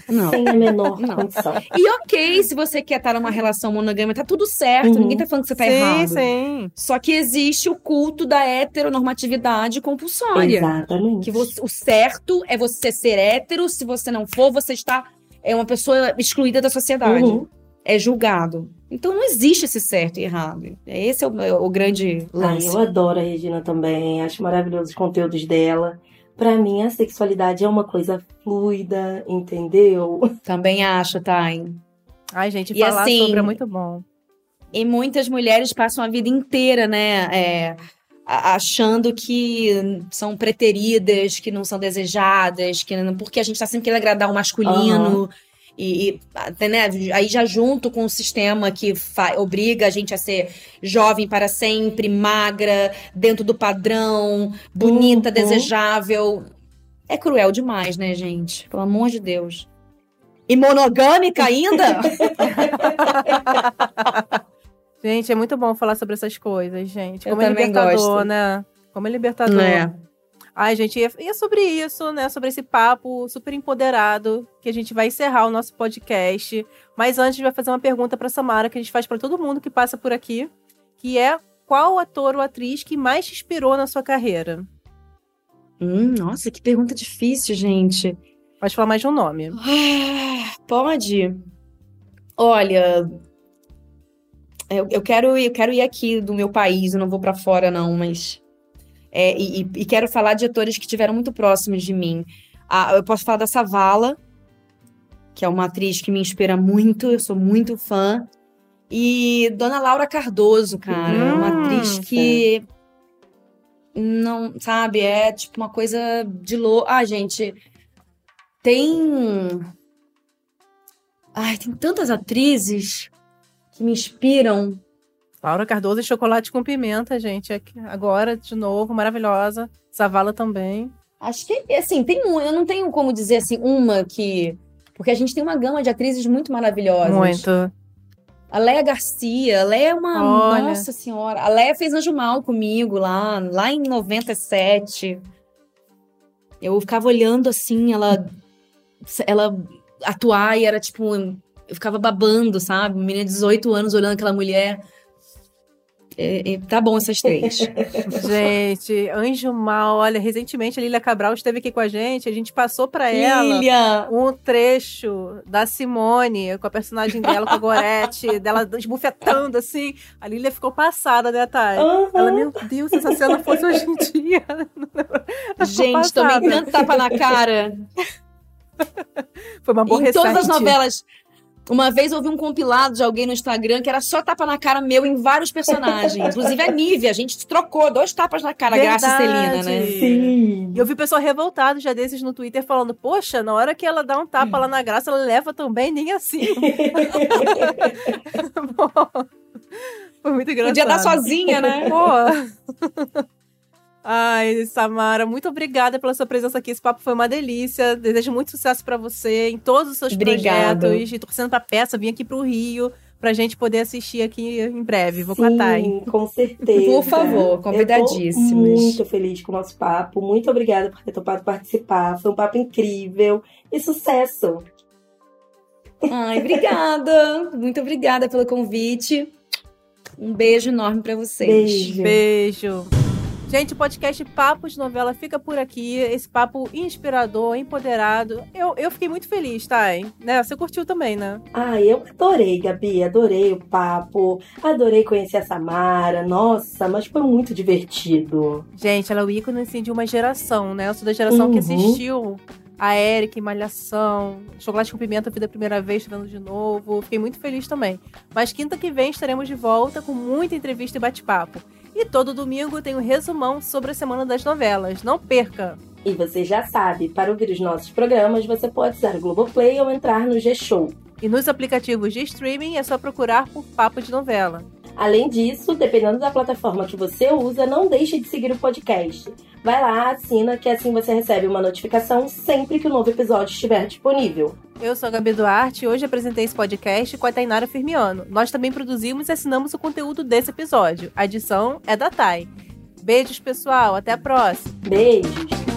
Não. Sem a menor Não. condição. E ok, se você quer estar numa relação monogâmica, tá tudo certo, Uhum. ninguém tá falando que você tá sim, errado. sim. Só que existe o culto da heteronormatividade compulsória. Exatamente. Que você- o certo é você ser hétero, se você não for, você está é uma pessoa excluída da sociedade. Uhum. É julgado. Então não existe esse certo e errado. Esse é o, é o grande lance. eu adoro a Regina também, acho maravilhosos os conteúdos dela. Pra mim, a sexualidade é uma coisa fluida, entendeu? Também acho, Thay. Ai, gente, E falar assim, sobre é muito bom. E muitas mulheres passam a vida inteira, né? é, achando que são preteridas, que não são desejadas, que não- porque a gente tá sempre querendo agradar o masculino. E, e, né, aí já junto com o sistema que obriga a gente a ser jovem para sempre, magra, dentro do padrão, bonita, Uhum. desejável. É cruel demais, né, gente? Pelo amor de Deus. E monogâmica ainda? Gente, é muito bom falar sobre essas coisas, gente. Eu Como é também libertador, gosto. né? Como é libertador. É. Ai, gente, e é- e é sobre isso, né? Sobre esse papo super empoderado que a gente vai encerrar o nosso podcast. Mas antes, a gente vai fazer uma pergunta pra Samara que a gente faz pra todo mundo que passa por aqui, que é qual ator ou atriz que mais te inspirou na sua carreira? Hum, nossa, que pergunta difícil, gente. Pode falar mais de um nome. Ah, Pode? Olha, eu, eu quero eu quero ir aqui do meu país, eu não vou pra fora não, mas é, e, e- quero falar de atores que estiveram muito próximos de mim. Ah, eu posso falar da Savala, que é uma atriz que me inspira muito, eu sou muito fã. E Dona Laura Cardoso, cara, é uma Hum, atriz que não, sabe, é tipo uma coisa de louco. Ah, gente, tem Ai, tem tantas atrizes que me inspiram. Laura Cardoso e Chocolate com Pimenta, gente. Agora, de novo, maravilhosa. Savala também. Acho que, assim, tem um, eu não tenho como dizer assim, uma que. Porque a gente tem uma gama de atrizes muito maravilhosas. Muito. A Léa Garcia, a Léa é uma. Olha. Nossa Senhora. A Léa fez Anjo Mal comigo lá, lá em 97. Eu ficava olhando assim, ela. Ela atuar e era tipo. Eu ficava babando, sabe? Menina de 18 anos olhando aquela mulher. É, é, tá bom essas três. Gente, Anjo Mal, olha, recentemente a Lília Cabral esteve aqui com a gente, a gente passou pra ela Lilia! um trecho da Simone, com a personagem dela, com a Gorete, dela esbufetando assim. A Lília ficou passada, né, Thay? Aham. Ela, meu Deus, se essa cena fosse hoje em dia. Gente, tomei tanto tapa na cara. Foi uma em todas as novelas. Uma vez eu vi um compilado de alguém no Instagram que era só tapa na cara meu em vários personagens. Inclusive a Nívia, a gente trocou dois tapas na cara, Graça e Celina, né? Verdade. Sim. E eu vi pessoal revoltado já desses no Twitter falando: Poxa, na hora que ela dá um tapa lá na graça, ela leva também, nem assim. Pô, Foi muito engraçado. Podia dar sozinha, né? Pô. Ai, Samara, muito obrigada pela sua presença aqui. Esse papo foi uma delícia. Desejo muito sucesso para você em todos os seus Obrigado. projetos. E torcendo pra peça, vim aqui pro Rio pra gente poder assistir aqui em breve. Vou Sim, contar, hein? com certeza. Por favor, convidadíssimos. muito feliz com o nosso papo. Muito obrigada por ter topado participar. Foi um papo incrível. E sucesso! Ai, obrigada. Muito obrigada pelo convite. Um beijo enorme para vocês. Beijo. Beijo. Gente, o podcast Papo de Novela fica por aqui. Esse papo inspirador, empoderado. Eu, eu fiquei muito feliz, tá? Hein? Né? Você curtiu também, né? Ah, eu adorei, Gabi. Adorei o papo. Adorei conhecer a Samara. Nossa, mas foi muito divertido. Gente, ela é o ícone assim, de uma geração, né? Eu sou da geração uhum. que assistiu a em Malhação, Chocolate com Pimenta Vida a Primeira Vez, vendo de novo. Fiquei muito feliz também. Mas quinta que vem estaremos de volta com muita entrevista e bate-papo. E todo domingo tem um resumão sobre a Semana das Novelas. Não perca! E você já sabe, para ouvir os nossos programas, você pode usar o Globoplay ou entrar no G-Show. E nos aplicativos de streaming é só procurar por Papo de Novela. Além disso, dependendo da plataforma que você usa, não deixe de seguir o podcast. Vai lá, assina, que assim você recebe uma notificação sempre que o um novo episódio estiver disponível. Eu sou a Gabi Duarte e hoje apresentei esse podcast com a Tainara Firmiano. Nós também produzimos e assinamos o conteúdo desse episódio. A edição é da Thay. Beijos, pessoal. Até a próxima. Beijos.